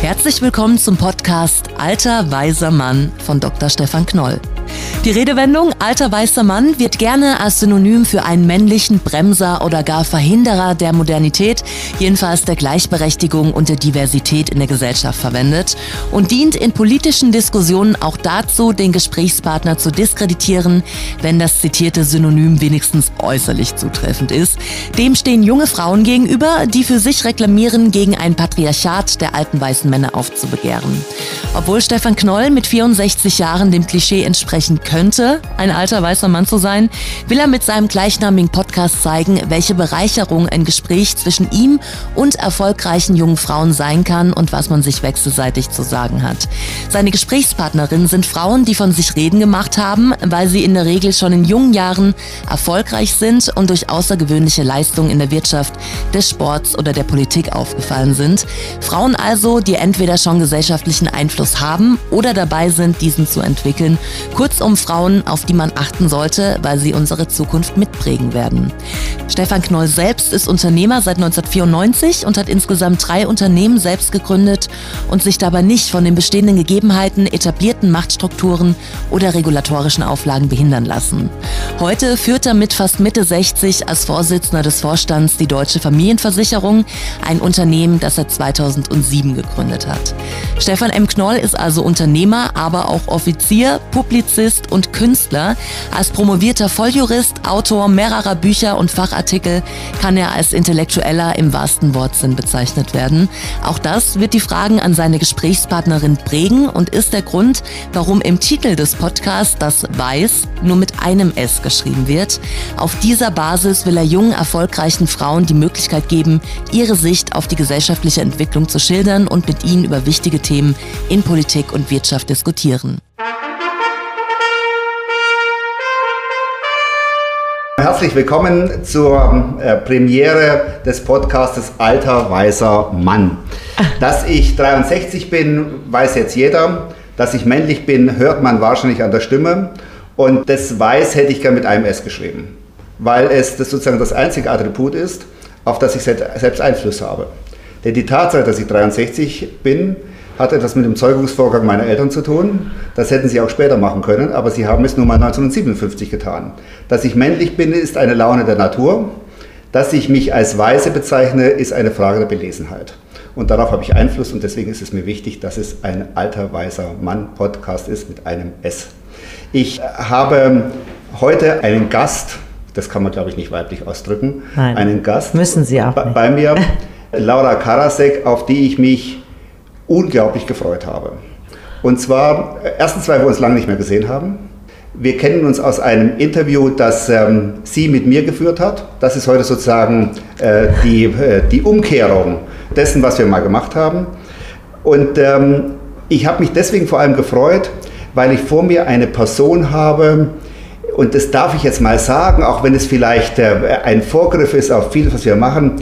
Herzlich willkommen zum Podcast Alter weiser Mann von Dr. Stefan Knoll. Die Redewendung alter weißer Mann wird gerne als Synonym für einen männlichen Bremser oder gar Verhinderer der Modernität, jedenfalls der Gleichberechtigung und der Diversität in der Gesellschaft verwendet und dient in politischen Diskussionen auch dazu, den Gesprächspartner zu diskreditieren, wenn das zitierte Synonym wenigstens äußerlich zutreffend ist. Dem stehen junge Frauen gegenüber, die für sich reklamieren, gegen ein Patriarchat der alten weißen Männer aufzubegehren. Obwohl Stefan Knoll mit 64 Jahren dem Klischee entsprechen könnte, ein alter weißer Mann zu sein, will er mit seinem gleichnamigen Podcast zeigen, welche Bereicherung ein Gespräch zwischen ihm und erfolgreichen jungen Frauen sein kann und was man sich wechselseitig zu sagen hat. Seine Gesprächspartnerinnen sind Frauen, die von sich reden gemacht haben, weil sie in der Regel schon in jungen Jahren erfolgreich sind und durch außergewöhnliche Leistungen in der Wirtschaft, des Sports oder der Politik aufgefallen sind. Frauen also, die entweder schon gesellschaftlichen Einfluss haben oder dabei sind, diesen zu entwickeln. Kurzum Frauen, auf die man achten sollte, weil sie unsere Zukunft mitprägen werden. Stefan Knoll selbst ist Unternehmer seit 1994 und hat insgesamt drei Unternehmen selbst gegründet und sich dabei nicht von den bestehenden Gegebenheiten, etablierten Machtstrukturen oder regulatorischen Auflagen behindern lassen. Heute führt er mit fast Mitte 60 als Vorsitzender des Vorstands die Deutsche Familienversicherung, ein Unternehmen, das er 2007 gegründet hat. Stefan M. Knoll ist also Unternehmer, aber auch Offizier, Publizist und Künstler. Als promovierter Volljurist, Autor mehrerer Bücher und Fachartikel kann er als Intellektueller im wahrsten Wortsinn bezeichnet werden. Auch das wird die Fragen an seine Gesprächspartnerin prägen und ist der Grund, warum im Titel des Podcasts das Weiß nur mit einem S geschrieben wird. Auf dieser Basis will er jungen, erfolgreichen Frauen die Möglichkeit geben, ihre Sicht auf die gesellschaftliche Entwicklung zu schildern und mit ihnen über wichtige Themen in Politik und Wirtschaft diskutieren. Herzlich willkommen zur äh, Premiere des Podcastes Alter Weißer Mann. Dass ich 63 bin, weiß jetzt jeder. Dass ich männlich bin, hört man wahrscheinlich an der Stimme. Und das Weiß hätte ich gern mit einem S geschrieben, weil es das sozusagen das einzige Attribut ist, auf das ich selbst Einfluss habe. Denn die Tatsache, dass ich 63 bin, hat etwas mit dem Zeugungsvorgang meiner Eltern zu tun. Das hätten sie auch später machen können, aber sie haben es nun mal 1957 getan. Dass ich männlich bin, ist eine Laune der Natur. Dass ich mich als Weise bezeichne, ist eine Frage der Belesenheit. Und darauf habe ich Einfluss und deswegen ist es mir wichtig, dass es ein alter weißer Mann-Podcast ist mit einem S. Ich habe heute einen Gast, das kann man glaube ich nicht weiblich ausdrücken, Nein, einen Gast müssen Sie auch nicht. bei mir, Laura Karasek, auf die ich mich unglaublich gefreut habe. Und zwar, erstens, weil wir uns lange nicht mehr gesehen haben. Wir kennen uns aus einem Interview, das ähm, sie mit mir geführt hat. Das ist heute sozusagen äh, die, äh, die Umkehrung dessen, was wir mal gemacht haben. Und ähm, ich habe mich deswegen vor allem gefreut, weil ich vor mir eine Person habe, und das darf ich jetzt mal sagen, auch wenn es vielleicht äh, ein Vorgriff ist auf vieles, was wir machen,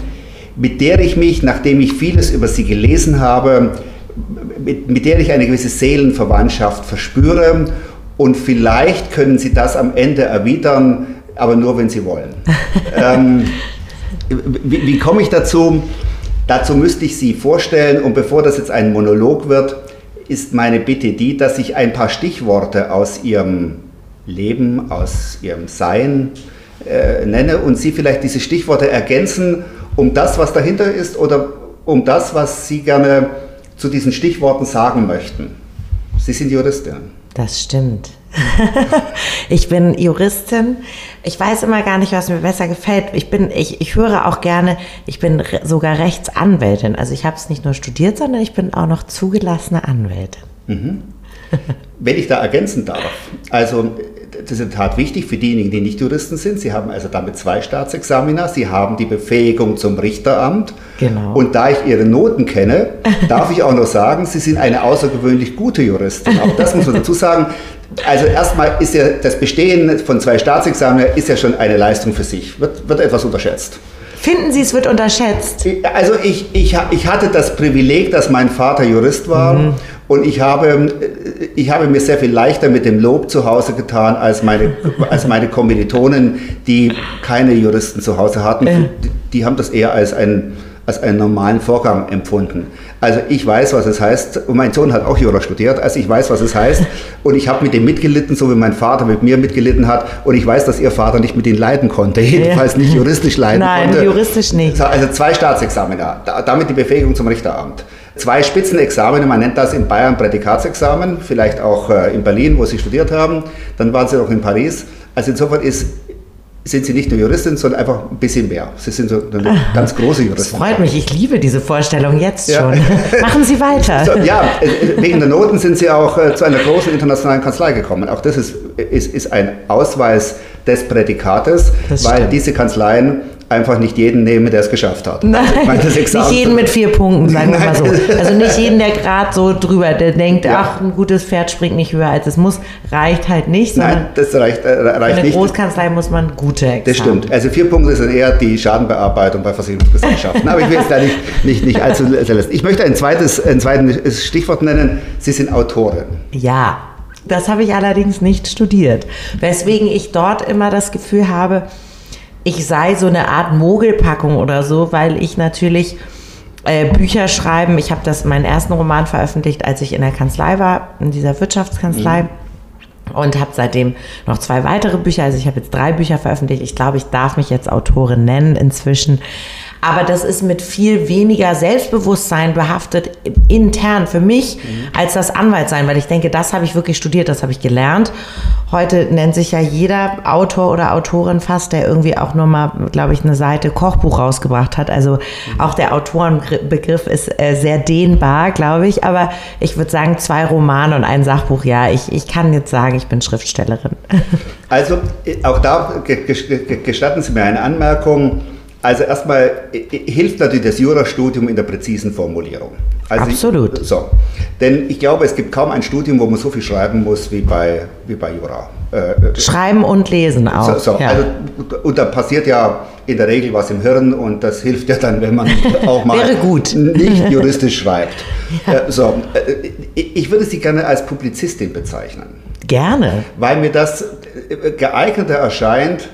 mit der ich mich, nachdem ich vieles über sie gelesen habe, mit, mit der ich eine gewisse Seelenverwandtschaft verspüre. Und vielleicht können Sie das am Ende erwidern, aber nur, wenn Sie wollen. ähm, wie, wie komme ich dazu? Dazu müsste ich Sie vorstellen und bevor das jetzt ein Monolog wird, ist meine Bitte die, dass ich ein paar Stichworte aus Ihrem Leben, aus Ihrem Sein äh, nenne und Sie vielleicht diese Stichworte ergänzen um das, was dahinter ist oder um das, was Sie gerne zu diesen Stichworten sagen möchten. Sie sind Juristin. Das stimmt. ich bin Juristin. Ich weiß immer gar nicht, was mir besser gefällt. Ich bin, ich, ich höre auch gerne, ich bin re sogar Rechtsanwältin. Also ich habe es nicht nur studiert, sondern ich bin auch noch zugelassene Anwältin. Mhm. Wenn ich da ergänzen darf, also das ist in der Tat wichtig für diejenigen, die nicht Juristen sind. Sie haben also damit zwei Staatsexamina, Sie haben die Befähigung zum Richteramt. Genau. Und da ich Ihre Noten kenne, darf ich auch noch sagen, Sie sind eine außergewöhnlich gute Juristin. Auch das muss man dazu sagen. Also erstmal ist ja das Bestehen von zwei Staatsexamina ist ja schon eine Leistung für sich, wird, wird etwas unterschätzt. Finden Sie, es wird unterschätzt? Also ich, ich, ich hatte das Privileg, dass mein Vater Jurist war mhm. Und ich habe, ich habe mir sehr viel leichter mit dem Lob zu Hause getan als meine, als meine Kommilitonen, die keine Juristen zu Hause hatten. Die, die haben das eher als ein als einen normalen Vorgang empfunden. Also ich weiß, was es heißt, und mein Sohn hat auch Jura studiert, also ich weiß, was es heißt und ich habe mit ihm mitgelitten, so wie mein Vater mit mir mitgelitten hat und ich weiß, dass ihr Vater nicht mit ihm leiden konnte, jedenfalls nicht juristisch leiden Nein, konnte. Nein, juristisch nicht. Also zwei Staatsexamina, damit die Befähigung zum Richteramt. Zwei Spitzenexamene, man nennt das in Bayern Prädikatsexamen, vielleicht auch äh, in Berlin, wo sie studiert haben, dann waren sie noch in Paris. Also insofern ist sind Sie nicht nur Juristin, sondern einfach ein bisschen mehr. Sie sind so eine ganz große Juristin. Das freut mich, ich liebe diese Vorstellung jetzt schon. Ja. Machen Sie weiter. So, ja, äh, wegen der Noten sind Sie auch äh, zu einer großen internationalen Kanzlei gekommen. Auch das ist, ist, ist ein Ausweis des Prädikates, weil diese Kanzleien einfach nicht jeden nehmen, der es geschafft hat. Nein, also nicht jeden mit vier Punkten, sagen wir mal so. Also nicht jeden, der gerade so drüber, der denkt, ja. ach, ein gutes Pferd springt nicht höher als es muss, reicht halt nicht. Nein, das reicht, äh, reicht eine nicht. Großkanzlei muss man gute Examen. Das stimmt. Also vier Punkte sind eher die Schadenbearbeitung bei Versicherungsgesellschaften. Aber ich will es da nicht, nicht, nicht allzu lassen. Ich möchte ein zweites, ein zweites Stichwort nennen. Sie sind Autorin. Ja. Das habe ich allerdings nicht studiert, weswegen ich dort immer das Gefühl habe, ich sei so eine Art Mogelpackung oder so, weil ich natürlich äh, Bücher schreiben. Ich habe das meinen ersten Roman veröffentlicht, als ich in der Kanzlei war, in dieser Wirtschaftskanzlei. Mhm. Und habe seitdem noch zwei weitere Bücher, also ich habe jetzt drei Bücher veröffentlicht. Ich glaube, ich darf mich jetzt Autorin nennen inzwischen. Aber das ist mit viel weniger Selbstbewusstsein behaftet intern für mich mhm. als das Anwaltsein, weil ich denke, das habe ich wirklich studiert, das habe ich gelernt. Heute nennt sich ja jeder Autor oder Autorin fast, der irgendwie auch nur mal, glaube ich, eine Seite Kochbuch rausgebracht hat. Also mhm. auch der Autorenbegriff ist äh, sehr dehnbar, glaube ich. Aber ich würde sagen, zwei Romane und ein Sachbuch, ja, ich, ich kann jetzt sagen, ich bin Schriftstellerin. Also auch da gestatten Sie mir eine Anmerkung. Also erstmal hilft natürlich das Jurastudium in der präzisen Formulierung. Also Absolut. Ich, so. Denn ich glaube, es gibt kaum ein Studium, wo man so viel schreiben muss wie bei, wie bei Jura. Äh, äh schreiben und lesen auch. So, so. Ja. Also, und da passiert ja in der Regel was im Hirn und das hilft ja dann, wenn man auch mal nicht juristisch schreibt. Ja. Äh, so. Äh, ich würde Sie gerne als Publizistin bezeichnen. Gerne. Weil mir das geeigneter erscheint,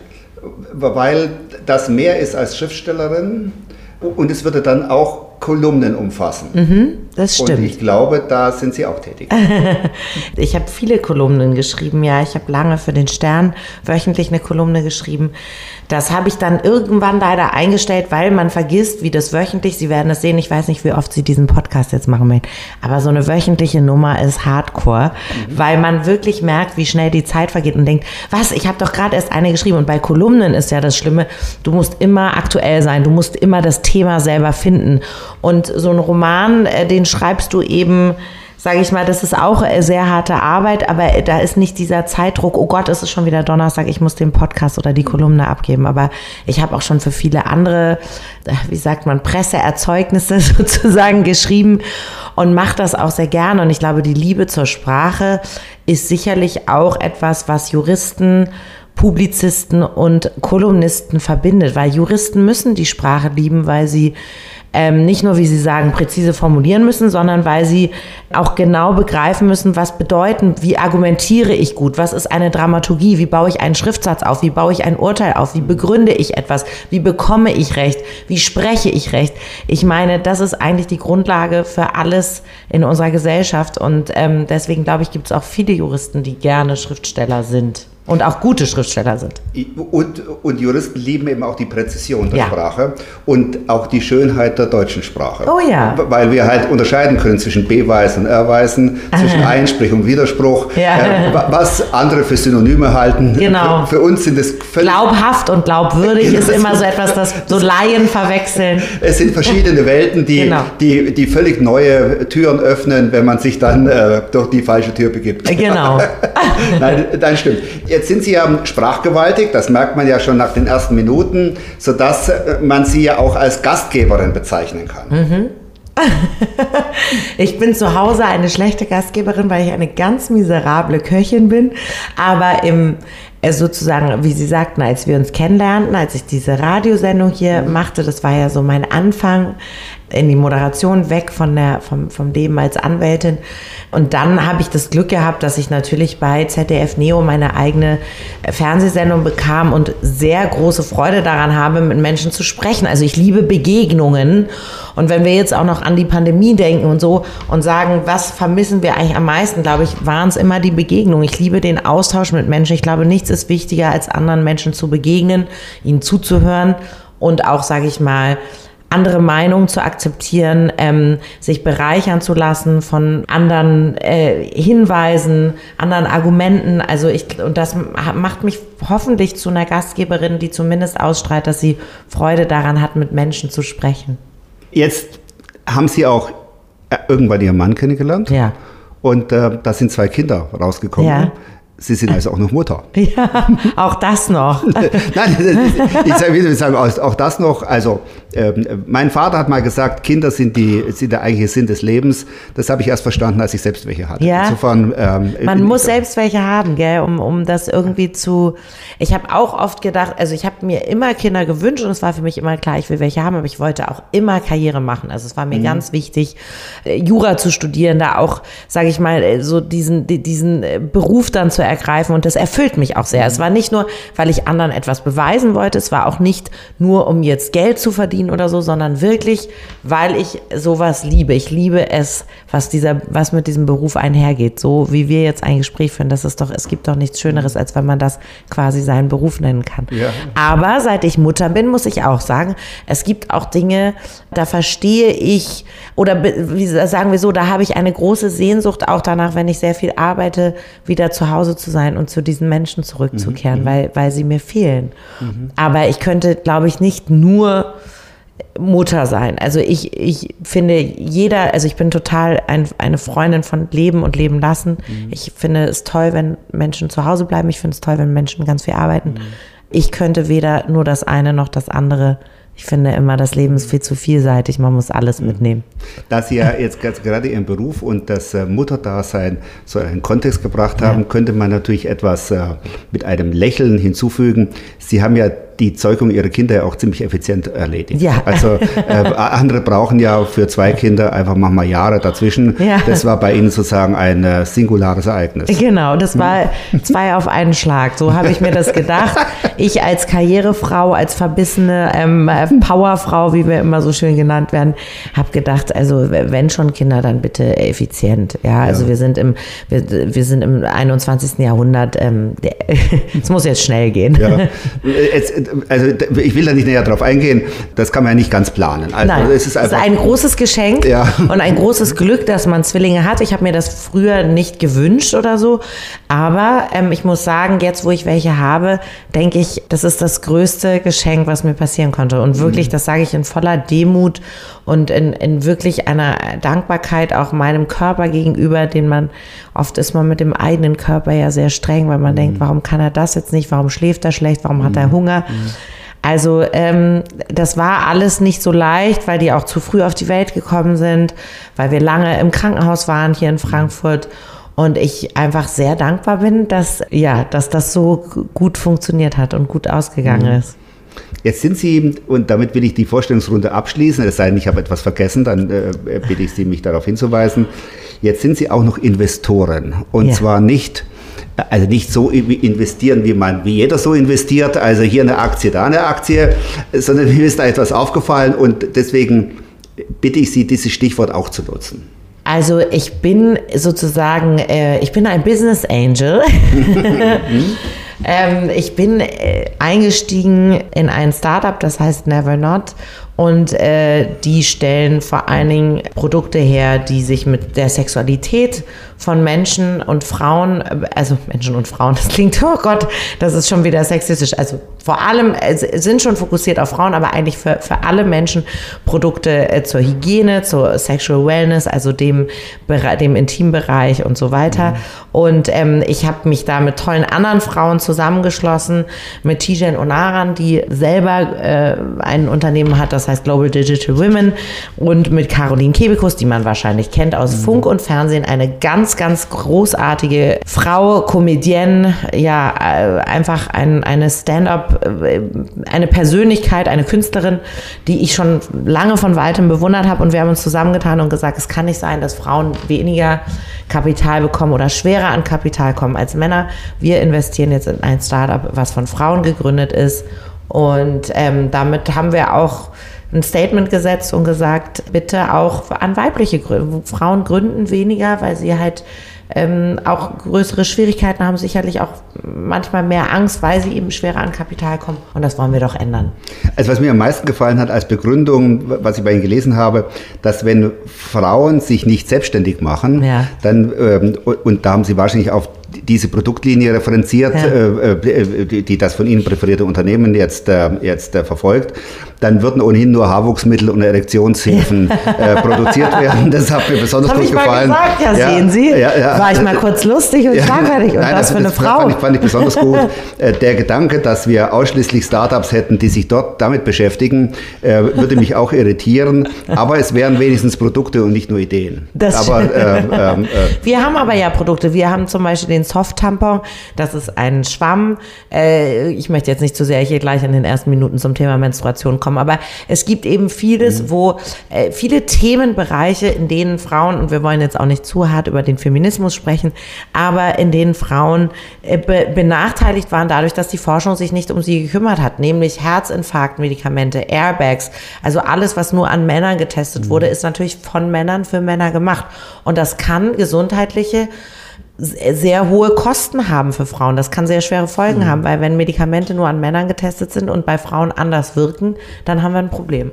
weil das mehr ist als Schriftstellerin und es würde dann auch Kolumnen umfassen. Mhm, das stimmt. Und ich glaube, da sind Sie auch tätig. ich habe viele Kolumnen geschrieben, ja. Ich habe lange für den Stern wöchentlich eine Kolumne geschrieben. Das habe ich dann irgendwann leider eingestellt, weil man vergisst, wie das wöchentlich, Sie werden es sehen, ich weiß nicht, wie oft Sie diesen Podcast jetzt machen möchten, aber so eine wöchentliche Nummer ist Hardcore, mhm. weil man wirklich merkt, wie schnell die Zeit vergeht und denkt, was, ich habe doch gerade erst eine geschrieben und bei Kolumnen ist ja das Schlimme, du musst immer aktuell sein, du musst immer das Thema selber finden und so ein Roman, äh, den schreibst du eben sage ich mal, das ist auch äh, sehr harte Arbeit, aber da ist nicht dieser Zeitdruck, oh Gott, es ist schon wieder Donnerstag, ich muss den Podcast oder die Kolumne abgeben. Aber ich habe auch schon für viele andere, äh, wie sagt man, Presseerzeugnisse sozusagen geschrieben und mache das auch sehr gerne. Und ich glaube, die Liebe zur Sprache ist sicherlich auch etwas, was Juristen Publizisten und Kolumnisten verbindet, weil Juristen müssen die Sprache lieben, weil sie ähm, nicht nur, wie Sie sagen, präzise formulieren müssen, sondern weil sie auch genau begreifen müssen, was bedeuten, wie argumentiere ich gut, was ist eine Dramaturgie, wie baue ich einen Schriftsatz auf, wie baue ich ein Urteil auf, wie begründe ich etwas, wie bekomme ich Recht, wie spreche ich Recht. Ich meine, das ist eigentlich die Grundlage für alles in unserer Gesellschaft und ähm, deswegen glaube ich, gibt es auch viele Juristen, die gerne Schriftsteller sind. Und auch gute Schriftsteller sind. Und, und Juristen lieben eben auch die Präzision der ja. Sprache und auch die Schönheit der deutschen Sprache. Oh ja. Weil wir halt unterscheiden können zwischen B-Weisen und R-Weisen, zwischen Einsprich und Widerspruch, ja. äh, was andere für Synonyme halten. Genau. Für, für uns sind es völlig... Glaubhaft und glaubwürdig ist immer so etwas, das so Laien verwechseln. Es sind verschiedene Welten, die, genau. die, die völlig neue Türen öffnen, wenn man sich dann äh, durch die falsche Tür begibt. Genau. nein, nein, stimmt. Jetzt sind Sie ja sprachgewaltig, das merkt man ja schon nach den ersten Minuten, sodass äh, man Sie ja auch als Gastgeberin bezeichnen kann. Mhm. ich bin zu Hause eine schlechte Gastgeberin, weil ich eine ganz miserable Köchin bin. Aber im sozusagen, wie Sie sagten, als wir uns kennenlernten, als ich diese Radiosendung hier mhm. machte, das war ja so mein Anfang, in die Moderation weg von der, vom, vom Leben als Anwältin. Und dann habe ich das Glück gehabt, dass ich natürlich bei ZDF Neo meine eigene Fernsehsendung bekam und sehr große Freude daran habe, mit Menschen zu sprechen. Also ich liebe Begegnungen. Und wenn wir jetzt auch noch an die Pandemie denken und so und sagen, was vermissen wir eigentlich am meisten, glaube ich, waren es immer die Begegnungen. Ich liebe den Austausch mit Menschen. Ich glaube, nichts ist wichtiger, als anderen Menschen zu begegnen, ihnen zuzuhören und auch, sage ich mal, andere Meinungen zu akzeptieren, ähm, sich bereichern zu lassen von anderen äh, Hinweisen, anderen Argumenten. Also ich und das macht mich hoffentlich zu einer Gastgeberin, die zumindest ausstrahlt, dass sie Freude daran hat, mit Menschen zu sprechen. Jetzt haben Sie auch äh, irgendwann Ihren Mann kennengelernt. Ja. Und äh, da sind zwei Kinder rausgekommen. Ja. Sie sind also auch noch Mutter. Ja, auch das noch. Nein, ich sagen, auch das noch. Also, ähm, mein Vater hat mal gesagt, Kinder sind, die, sind der eigentliche Sinn des Lebens. Das habe ich erst verstanden, als ich selbst welche hatte. Ja. Insofern, ähm, Man muss selbst welche haben, gell, um, um das irgendwie zu. Ich habe auch oft gedacht, also ich habe mir immer Kinder gewünscht und es war für mich immer klar, ich will welche haben, aber ich wollte auch immer Karriere machen. Also es war mir mhm. ganz wichtig, äh, Jura zu studieren, da auch, sage ich mal, äh, so diesen, diesen äh, Beruf dann zu ergreifen und das erfüllt mich auch sehr. Es war nicht nur, weil ich anderen etwas beweisen wollte, es war auch nicht nur, um jetzt Geld zu verdienen oder so, sondern wirklich, weil ich sowas liebe. Ich liebe es, was dieser, was mit diesem Beruf einhergeht. So wie wir jetzt ein Gespräch führen, das ist doch, es gibt doch nichts Schöneres, als wenn man das quasi seinen Beruf nennen kann. Ja. Aber seit ich Mutter bin, muss ich auch sagen, es gibt auch Dinge, da verstehe ich, oder wie sagen wir so, da habe ich eine große Sehnsucht auch danach, wenn ich sehr viel arbeite, wieder zu Hause zu sein und zu diesen Menschen zurückzukehren, mhm. weil, weil sie mir fehlen. Mhm. Aber ich könnte, glaube ich, nicht nur Mutter sein. Also ich, ich finde jeder, also ich bin total ein, eine Freundin von Leben und Leben lassen. Mhm. Ich finde es toll, wenn Menschen zu Hause bleiben. Ich finde es toll, wenn Menschen ganz viel arbeiten. Mhm. Ich könnte weder nur das eine noch das andere ich finde immer, das Leben ist viel zu vielseitig, man muss alles mhm. mitnehmen. Da Sie ja jetzt gerade Ihren Beruf und das äh, Mutterdasein so in einen Kontext gebracht haben, ja. könnte man natürlich etwas äh, mit einem Lächeln hinzufügen. Sie haben ja die Zeugung ihrer Kinder ja auch ziemlich effizient erledigt. Ja. Also äh, andere brauchen ja für zwei Kinder einfach manchmal Jahre dazwischen. Ja. Das war bei Ihnen sozusagen ein äh, singulares Ereignis. Genau, das war zwei auf einen Schlag. So habe ich mir das gedacht. Ich als Karrierefrau, als verbissene ähm, äh, Powerfrau, wie wir immer so schön genannt werden, habe gedacht, also wenn schon Kinder, dann bitte effizient. Ja, also ja. wir sind im wir, wir sind im 21. Jahrhundert. Ähm, es muss jetzt schnell gehen. Ja. Jetzt, also ich will da nicht näher drauf eingehen, das kann man ja nicht ganz planen. Also, Nein, es ist, einfach, es ist ein großes Geschenk ja. und ein großes Glück, dass man Zwillinge hat. Ich habe mir das früher nicht gewünscht oder so, aber ähm, ich muss sagen, jetzt wo ich welche habe, denke ich, das ist das größte Geschenk, was mir passieren konnte. Und wirklich, mhm. das sage ich in voller Demut und in, in wirklich einer Dankbarkeit auch meinem Körper gegenüber, den man oft ist man mit dem eigenen Körper ja sehr streng, weil man mhm. denkt, warum kann er das jetzt nicht, warum schläft er schlecht, warum mhm. hat er mhm. Hunger? Mhm. Also ähm, das war alles nicht so leicht, weil die auch zu früh auf die Welt gekommen sind, weil wir lange im Krankenhaus waren hier in Frankfurt und ich einfach sehr dankbar bin, dass ja, dass das so gut funktioniert hat und gut ausgegangen mhm. ist. Jetzt sind Sie, und damit will ich die Vorstellungsrunde abschließen, es sei denn, ich habe etwas vergessen, dann äh, bitte ich Sie, mich darauf hinzuweisen. Jetzt sind Sie auch noch Investoren. Und ja. zwar nicht, also nicht so investieren, wie man, wie jeder so investiert, also hier eine Aktie, da eine Aktie, sondern mir ist da etwas aufgefallen und deswegen bitte ich Sie, dieses Stichwort auch zu nutzen. Also ich bin sozusagen, äh, ich bin ein Business Angel. Ähm, ich bin äh, eingestiegen in ein Startup, das heißt Never Not. Und äh, die stellen vor allen Dingen Produkte her, die sich mit der Sexualität von Menschen und Frauen, also Menschen und Frauen, das klingt, oh Gott, das ist schon wieder sexistisch. Also vor allem äh, sind schon fokussiert auf Frauen, aber eigentlich für, für alle Menschen Produkte äh, zur Hygiene, zur Sexual Wellness, also dem, dem Intimbereich und so weiter. Mhm. Und ähm, ich habe mich da mit tollen anderen Frauen zusammengeschlossen, mit Tijen Onaran, die selber äh, ein Unternehmen hat, das das heißt Global Digital Women und mit Caroline Kebekus, die man wahrscheinlich kennt aus mhm. Funk und Fernsehen, eine ganz, ganz großartige Frau, Comedienne, ja, äh, einfach ein, eine Stand-up, äh, eine Persönlichkeit, eine Künstlerin, die ich schon lange von weitem bewundert habe und wir haben uns zusammengetan und gesagt, es kann nicht sein, dass Frauen weniger Kapital bekommen oder schwerer an Kapital kommen als Männer. Wir investieren jetzt in ein Startup, was von Frauen gegründet ist. Und ähm, damit haben wir auch ein Statement gesetzt und gesagt, bitte auch an weibliche Gründe. Frauen gründen weniger, weil sie halt ähm, auch größere Schwierigkeiten haben, sicherlich auch manchmal mehr Angst, weil sie eben schwerer an Kapital kommen. Und das wollen wir doch ändern. Also was mir am meisten gefallen hat als Begründung, was ich bei Ihnen gelesen habe, dass wenn Frauen sich nicht selbstständig machen, ja. dann, ähm, und da haben Sie wahrscheinlich auf diese Produktlinie referenziert, ja. äh, äh die, die, das von Ihnen präferierte Unternehmen jetzt, äh, jetzt äh, verfolgt, dann würden ohnehin nur Haarwuchsmittel und Erektionshilfen äh, produziert werden. Das hat mir besonders gut gefallen. Gesagt, ja, ja, sehen Sie, ja, ja. war ich mal kurz lustig und ja, schlagfertig. Und Nein, das für eine das Frau. Fand ich, fand ich besonders gut. Äh, der Gedanke, dass wir ausschließlich Startups hätten, die sich dort damit beschäftigen, äh, würde mich auch irritieren. Aber es wären wenigstens Produkte und nicht nur Ideen. Das aber, äh, ähm, äh, wir haben aber ja Produkte. Wir haben zum Beispiel den Soft-Tampon. Das ist ein Schwamm. Äh, ich möchte jetzt nicht zu sehr hier gleich in den ersten Minuten zum Thema Menstruation kommen, aber es gibt eben vieles, mhm. wo äh, viele Themenbereiche, in denen Frauen, und wir wollen jetzt auch nicht zu hart über den Feminismus sprechen, aber in denen Frauen äh, be benachteiligt waren dadurch, dass die Forschung sich nicht um sie gekümmert hat, nämlich Herzinfarktmedikamente, Airbags, also alles, was nur an Männern getestet mhm. wurde, ist natürlich von Männern für Männer gemacht. Und das kann gesundheitliche sehr hohe Kosten haben für Frauen. Das kann sehr schwere Folgen mhm. haben, weil wenn Medikamente nur an Männern getestet sind und bei Frauen anders wirken, dann haben wir ein Problem.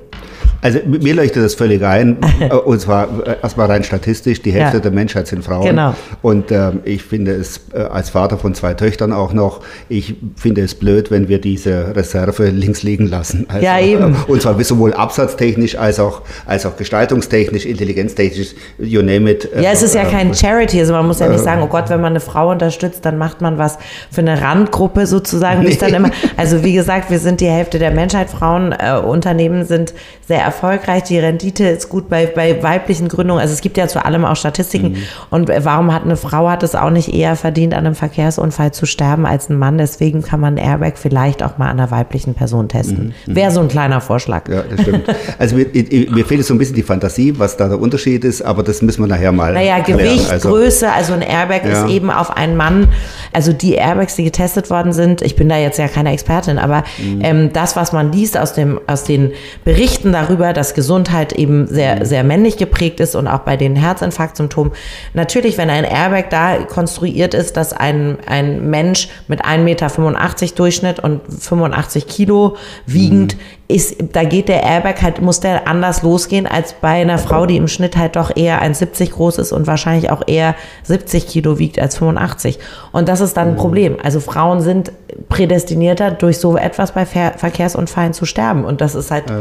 Also mir leuchtet das völlig ein, äh, und zwar äh, erstmal rein statistisch, die Hälfte ja. der Menschheit sind Frauen. Genau. Und ähm, ich finde es äh, als Vater von zwei Töchtern auch noch, ich finde es blöd, wenn wir diese Reserve links liegen lassen. Also, ja, eben. Äh, und zwar sowohl absatztechnisch als auch, als auch gestaltungstechnisch, intelligenztechnisch, you name it. Ja, es ist ja kein Charity, also man muss ja nicht sagen, oh Gott, wenn man eine Frau unterstützt, dann macht man was für eine Randgruppe sozusagen. Nee. Dann immer, also wie gesagt, wir sind die Hälfte der Menschheit. Frauenunternehmen äh, sind sehr erfolgreich, die Rendite ist gut bei, bei weiblichen Gründungen. Also es gibt ja zu allem auch Statistiken. Mhm. Und warum hat eine Frau hat es auch nicht eher verdient, an einem Verkehrsunfall zu sterben als ein Mann? Deswegen kann man Airbag vielleicht auch mal an einer weiblichen Person testen. Mhm. Wäre so ein kleiner Vorschlag. Ja, das stimmt. Also mir, mir fehlt so ein bisschen die Fantasie, was da der Unterschied ist, aber das müssen wir nachher mal. Naja, Gewicht, also, Größe, also ein Airbag ja. ist eben auf einen Mann. Also die Airbags, die getestet worden sind, ich bin da jetzt ja keine Expertin, aber mhm. ähm, das, was man liest aus, dem, aus den Berichten darüber, darüber, dass Gesundheit eben sehr, mhm. sehr männlich geprägt ist und auch bei den Herzinfarktsymptomen. Natürlich, wenn ein Airbag da konstruiert ist, dass ein, ein Mensch mit 1,85 Meter Durchschnitt und 85 Kilo wiegend mhm ist, da geht der Airbag halt, muss der anders losgehen als bei einer Frau, die im Schnitt halt doch eher 1,70 groß ist und wahrscheinlich auch eher 70 Kilo wiegt als 85. Und das ist dann ein mhm. Problem. Also Frauen sind prädestinierter, durch so etwas bei Ver Verkehrsunfallen zu sterben. Und das ist halt ja.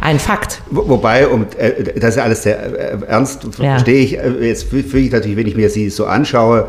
ein Fakt. Wo, wobei, und äh, das ist alles sehr äh, ernst, ja. verstehe ich. Äh, jetzt fühle ich natürlich, wenn ich mir sie so anschaue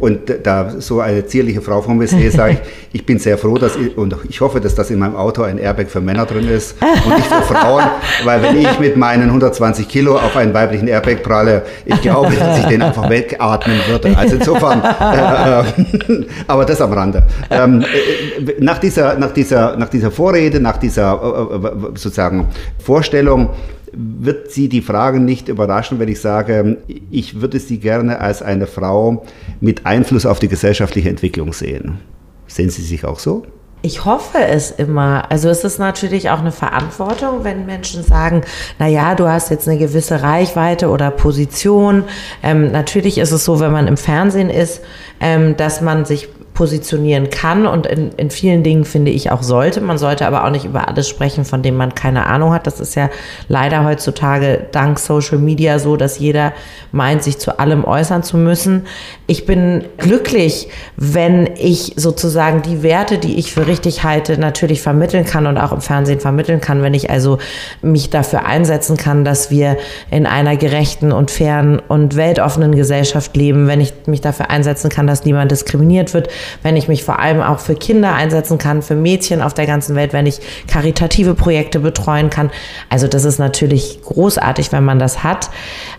und da so eine zierliche Frau vor mir sehe, sage ich, ich bin sehr froh, dass ich, und ich hoffe, dass das in meinem Auto ein Airbag für Männer drin ist und nicht für Frauen, weil wenn ich mit meinen 120 Kilo auf einen weiblichen Airbag pralle, ich glaube, dass ich den einfach wegatmen würde. Also insofern, äh, aber das am Rande. Ähm, äh, nach, dieser, nach, dieser, nach dieser Vorrede, nach dieser äh, äh, sozusagen Vorstellung, wird Sie die Frage nicht überraschen, wenn ich sage, ich würde Sie gerne als eine Frau mit Einfluss auf die gesellschaftliche Entwicklung sehen. Sehen Sie sich auch so? Ich hoffe es immer. Also es ist natürlich auch eine Verantwortung, wenn Menschen sagen, na ja, du hast jetzt eine gewisse Reichweite oder Position. Ähm, natürlich ist es so, wenn man im Fernsehen ist, ähm, dass man sich positionieren kann und in, in vielen Dingen finde ich auch sollte. Man sollte aber auch nicht über alles sprechen, von dem man keine Ahnung hat. Das ist ja leider heutzutage dank Social Media so, dass jeder meint, sich zu allem äußern zu müssen. Ich bin glücklich, wenn ich sozusagen die Werte, die ich für richtig halte, natürlich vermitteln kann und auch im Fernsehen vermitteln kann, wenn ich also mich dafür einsetzen kann, dass wir in einer gerechten und fairen und weltoffenen Gesellschaft leben, wenn ich mich dafür einsetzen kann, dass niemand diskriminiert wird, wenn ich mich vor allem auch für Kinder einsetzen kann, für Mädchen auf der ganzen Welt, wenn ich karitative Projekte betreuen kann. Also das ist natürlich großartig, wenn man das hat.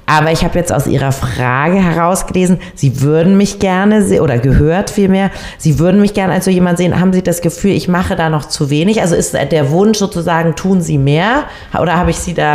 Aber ich habe jetzt aus Ihrer Frage herausgelesen, Sie würden mich gerne oder gehört vielmehr, Sie würden mich gerne als so jemand sehen. Haben Sie das Gefühl, ich mache da noch zu wenig? Also ist der Wunsch sozusagen, tun Sie mehr? Oder habe ich Sie da,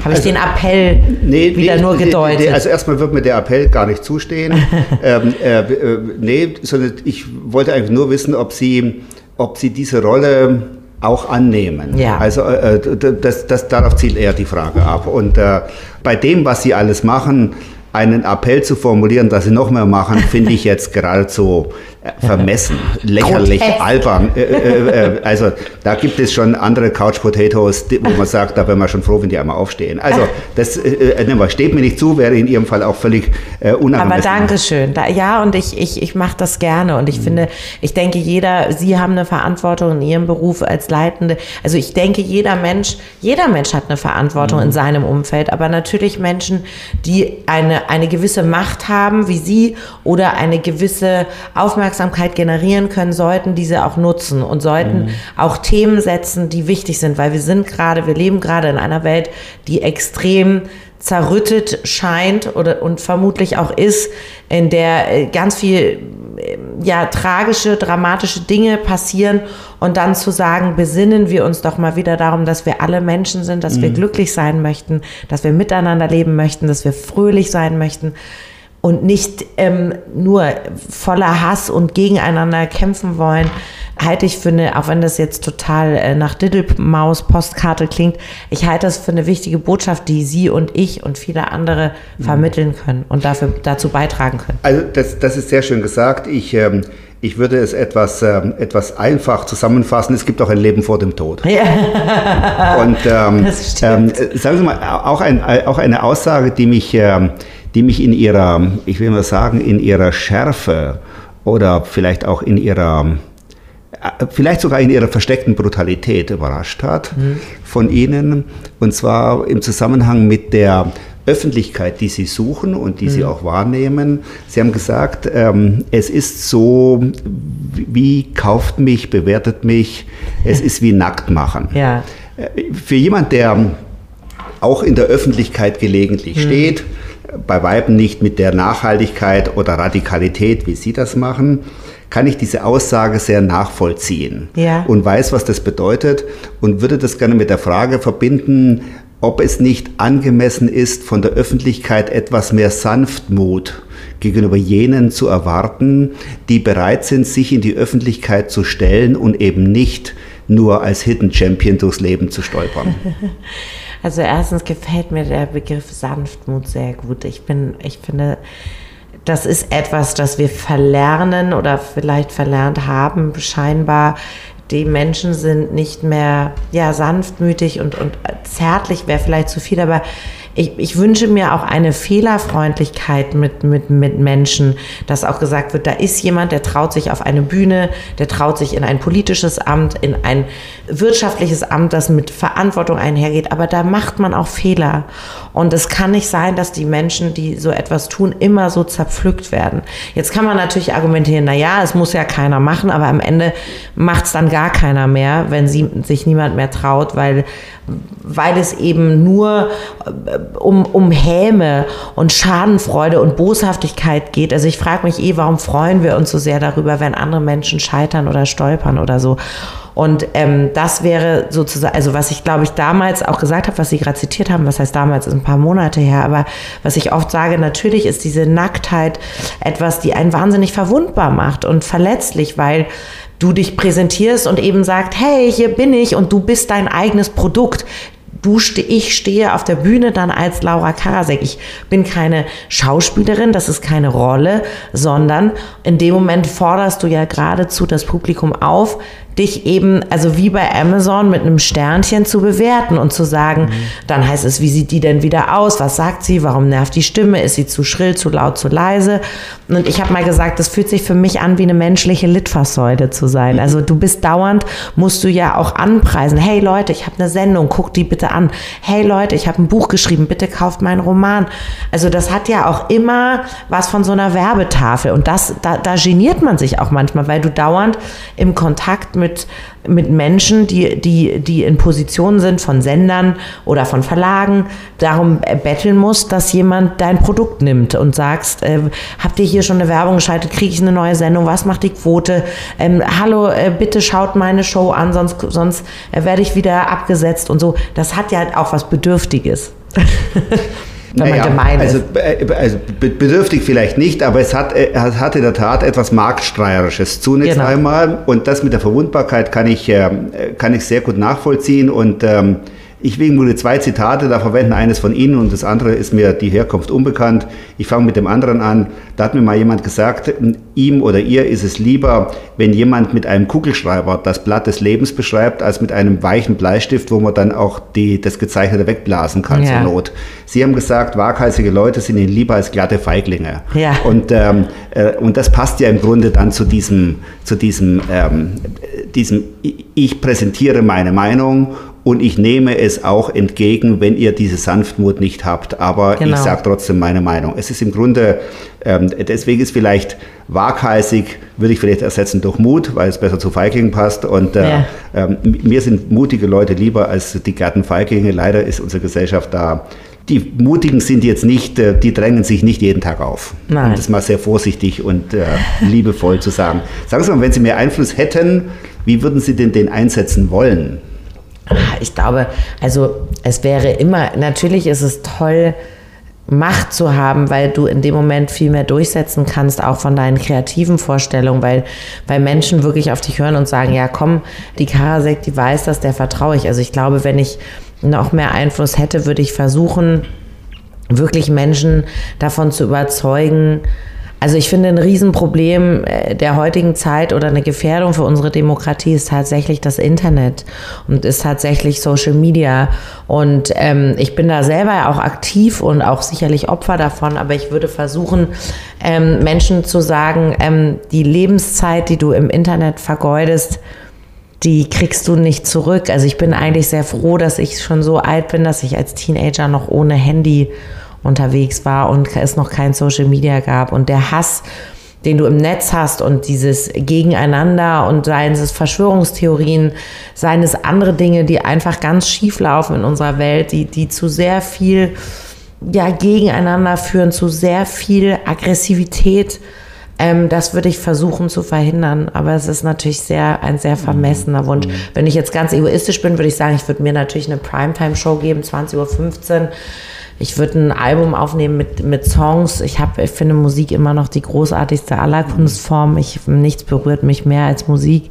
habe ich also, den Appell nee, wieder nee, nur gedeutet? Nee, also erstmal wird mir der Appell gar nicht zustehen. ähm, äh, äh, nee, sondern ich wollte eigentlich nur wissen, ob Sie, ob Sie diese Rolle auch annehmen. Ja. Also äh, das, das, darauf zielt eher die Frage ab. Und äh, bei dem, was Sie alles machen, einen Appell zu formulieren, dass sie noch mehr machen, finde ich jetzt geradezu äh, vermessen, lächerlich, albern. Äh, äh, also da gibt es schon andere Couch Potatoes, wo man sagt, da wäre man schon froh, wenn die einmal aufstehen. Also das äh, steht mir nicht zu, wäre in Ihrem Fall auch völlig äh, unangemessen. Aber Dankeschön. Da, ja, und ich, ich, ich mache das gerne. Und ich mhm. finde, ich denke, jeder, Sie haben eine Verantwortung in Ihrem Beruf als Leitende. Also ich denke, jeder Mensch, jeder Mensch hat eine Verantwortung mhm. in seinem Umfeld, aber natürlich Menschen, die eine eine gewisse Macht haben wie Sie oder eine gewisse Aufmerksamkeit generieren können, sollten diese auch nutzen und sollten mhm. auch Themen setzen, die wichtig sind, weil wir sind gerade, wir leben gerade in einer Welt, die extrem zerrüttet scheint oder und vermutlich auch ist, in der äh, ganz viel äh, ja tragische, dramatische Dinge passieren und dann zu sagen, besinnen wir uns doch mal wieder darum, dass wir alle Menschen sind, dass mhm. wir glücklich sein möchten, dass wir miteinander leben möchten, dass wir fröhlich sein möchten und nicht ähm, nur voller Hass und gegeneinander kämpfen wollen halte ich für eine, auch wenn das jetzt total äh, nach Diddlemaus-Postkarte klingt, ich halte das für eine wichtige Botschaft, die Sie und ich und viele andere vermitteln können und dafür, dazu beitragen können. Also das, das ist sehr schön gesagt. Ich, ähm, ich würde es etwas, ähm, etwas einfach zusammenfassen. Es gibt auch ein Leben vor dem Tod. Ja. Und ähm, ähm, sagen Sie mal, auch, ein, auch eine Aussage, die mich, ähm, die mich in ihrer, ich will mal sagen, in ihrer Schärfe oder vielleicht auch in ihrer vielleicht sogar in ihrer versteckten Brutalität überrascht hat mhm. von ihnen. Und zwar im Zusammenhang mit der Öffentlichkeit, die sie suchen und die mhm. sie auch wahrnehmen. Sie haben gesagt, ähm, es ist so, wie kauft mich, bewertet mich, es ist wie nackt machen. Ja. Äh, für jemand, der auch in der Öffentlichkeit gelegentlich mhm. steht, bei Weiben nicht mit der Nachhaltigkeit oder Radikalität, wie Sie das machen, kann ich diese Aussage sehr nachvollziehen ja. und weiß, was das bedeutet und würde das gerne mit der Frage verbinden, ob es nicht angemessen ist, von der Öffentlichkeit etwas mehr Sanftmut gegenüber jenen zu erwarten, die bereit sind, sich in die Öffentlichkeit zu stellen und eben nicht nur als Hidden Champion durchs Leben zu stolpern. Also erstens gefällt mir der Begriff Sanftmut sehr gut. Ich bin, ich finde, das ist etwas, das wir verlernen oder vielleicht verlernt haben, scheinbar. Die Menschen sind nicht mehr ja, sanftmütig und, und zärtlich wäre vielleicht zu viel, aber ich, ich wünsche mir auch eine Fehlerfreundlichkeit mit, mit, mit Menschen, dass auch gesagt wird, da ist jemand, der traut sich auf eine Bühne, der traut sich in ein politisches Amt, in ein wirtschaftliches Amt, das mit Verantwortung einhergeht, aber da macht man auch Fehler. Und es kann nicht sein, dass die Menschen, die so etwas tun, immer so zerpflückt werden. Jetzt kann man natürlich argumentieren, na ja, es muss ja keiner machen, aber am Ende macht es dann gar keiner mehr, wenn sie, sich niemand mehr traut, weil, weil es eben nur äh, um, um Häme und Schadenfreude und Boshaftigkeit geht. Also ich frage mich eh, warum freuen wir uns so sehr darüber, wenn andere Menschen scheitern oder stolpern oder so. Und ähm, das wäre sozusagen, also was ich glaube ich damals auch gesagt habe, was Sie gerade zitiert haben, was heißt damals, ist ein paar Monate her, aber was ich oft sage, natürlich ist diese Nacktheit etwas, die einen wahnsinnig verwundbar macht und verletzlich, weil du dich präsentierst und eben sagt, hey, hier bin ich und du bist dein eigenes Produkt du ste ich stehe auf der Bühne dann als Laura Karasek. Ich bin keine Schauspielerin, das ist keine Rolle, sondern in dem Moment forderst du ja geradezu das Publikum auf, dich eben, also wie bei Amazon mit einem Sternchen zu bewerten und zu sagen, mhm. dann heißt es, wie sieht die denn wieder aus? Was sagt sie? Warum nervt die Stimme? Ist sie zu schrill, zu laut, zu leise? Und ich habe mal gesagt, das fühlt sich für mich an, wie eine menschliche Litfaßsäule zu sein. Also du bist dauernd, musst du ja auch anpreisen. Hey Leute, ich habe eine Sendung, guck die bitte an. Hey Leute, ich habe ein Buch geschrieben, bitte kauft meinen Roman. Also das hat ja auch immer was von so einer Werbetafel. Und das, da, da geniert man sich auch manchmal, weil du dauernd im Kontakt mit, mit Menschen, die, die, die in Positionen sind von Sendern oder von Verlagen, darum betteln musst, dass jemand dein Produkt nimmt und sagst, äh, habt ihr hier schon eine Werbung geschaltet, kriege ich eine neue Sendung, was macht die Quote? Ähm, hallo, äh, bitte schaut meine Show an, sonst, sonst äh, werde ich wieder abgesetzt und so. Das hat ja auch was Bedürftiges. wenn man gemein also, ist. Äh, also bedürftig vielleicht nicht, aber es hat, äh, es hat in der Tat etwas Marktstreierisches zunächst genau. einmal. Und das mit der Verwundbarkeit kann ich, ähm, kann ich sehr gut nachvollziehen. Und ähm, ich will nur zwei Zitate da verwenden, eines von Ihnen und das andere ist mir die Herkunft unbekannt. Ich fange mit dem anderen an. Da hat mir mal jemand gesagt, ihm oder ihr ist es lieber, wenn jemand mit einem Kugelschreiber das Blatt des Lebens beschreibt, als mit einem weichen Bleistift, wo man dann auch die, das Gezeichnete wegblasen kann ja. zur Not. Sie haben gesagt, waghalsige Leute sind Ihnen lieber als glatte Feiglinge. Ja. Und, ähm, äh, und das passt ja im Grunde dann zu diesem, zu diesem, ähm, diesem ich präsentiere meine Meinung und ich nehme es auch entgegen, wenn ihr diese Sanftmut nicht habt. Aber genau. ich sage trotzdem meine Meinung. Es ist im Grunde, ähm, deswegen ist vielleicht waghalsig, würde ich vielleicht ersetzen durch Mut, weil es besser zu Feiglingen passt. Und äh, ja. ähm, mir sind mutige Leute lieber als die glatten Feiglinge. Leider ist unsere Gesellschaft da. Die Mutigen sind jetzt nicht, äh, die drängen sich nicht jeden Tag auf. Nein. Um das mal sehr vorsichtig und äh, liebevoll zu sagen. Sagen Sie mal, wenn Sie mehr Einfluss hätten, wie würden Sie denn den einsetzen wollen? Ich glaube, also es wäre immer, natürlich ist es toll, Macht zu haben, weil du in dem Moment viel mehr durchsetzen kannst, auch von deinen kreativen Vorstellungen, weil, weil Menschen wirklich auf dich hören und sagen, ja komm, die Karasek, die weiß das, der vertraue ich. Also ich glaube, wenn ich noch mehr Einfluss hätte, würde ich versuchen, wirklich Menschen davon zu überzeugen, also ich finde, ein Riesenproblem äh, der heutigen Zeit oder eine Gefährdung für unsere Demokratie ist tatsächlich das Internet und ist tatsächlich Social Media. Und ähm, ich bin da selber auch aktiv und auch sicherlich Opfer davon, aber ich würde versuchen, ähm, Menschen zu sagen, ähm, die Lebenszeit, die du im Internet vergeudest, die kriegst du nicht zurück. Also ich bin eigentlich sehr froh, dass ich schon so alt bin, dass ich als Teenager noch ohne Handy unterwegs war und es noch kein Social Media gab. Und der Hass, den du im Netz hast und dieses Gegeneinander und seien es Verschwörungstheorien, seien es andere Dinge, die einfach ganz schief laufen in unserer Welt, die, die zu sehr viel ja, gegeneinander führen, zu sehr viel Aggressivität. Ähm, das würde ich versuchen zu verhindern, aber es ist natürlich sehr, ein sehr vermessener Wunsch. Mhm. Wenn ich jetzt ganz egoistisch bin, würde ich sagen, ich würde mir natürlich eine Primetime-Show geben, 20.15 Uhr ich würde ein Album aufnehmen mit, mit Songs. Ich, hab, ich finde Musik immer noch die großartigste aller Kunstformen. Ich, nichts berührt mich mehr als Musik.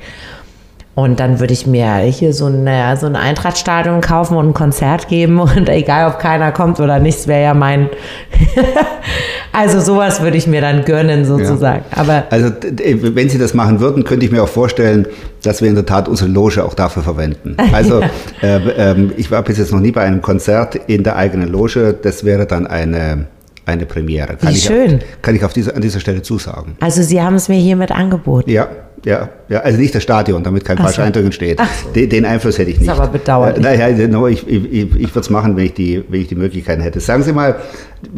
Und dann würde ich mir hier so, eine, so ein Eintrachtstadion kaufen und ein Konzert geben und egal, ob keiner kommt oder nicht, wäre ja mein. also sowas würde ich mir dann gönnen sozusagen. Ja. Aber also wenn Sie das machen würden, könnte ich mir auch vorstellen, dass wir in der Tat unsere Loge auch dafür verwenden. Also äh, äh, ich war bis jetzt noch nie bei einem Konzert in der eigenen Loge. Das wäre dann eine eine Premiere. Kann Wie ich schön. Auf, kann ich auf diese, an dieser Stelle zusagen. Also Sie haben es mir hiermit angeboten. Ja, ja, ja, also nicht das Stadion, damit kein falscher so. Eindruck entsteht. So. Den, den, Einfluss hätte ich nicht. Das ist aber bedauerlich. Äh, naja, ich, ich, ich würde es machen, wenn ich, die, wenn ich die Möglichkeiten hätte. Sagen Sie mal,